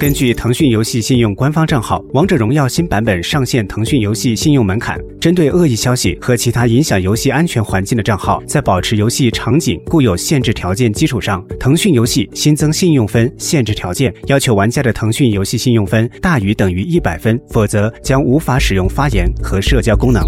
根据腾讯游戏信用官方账号王者荣耀新版本上线腾讯游戏信用门槛针对恶意消息和其他影响游戏安全环境的账号在保持游戏场景固有限制条件基础上腾讯游戏新增信用分限制条件要求玩家的腾讯游戏信用分大于等于一百分否则将无法使用发言和社交功能。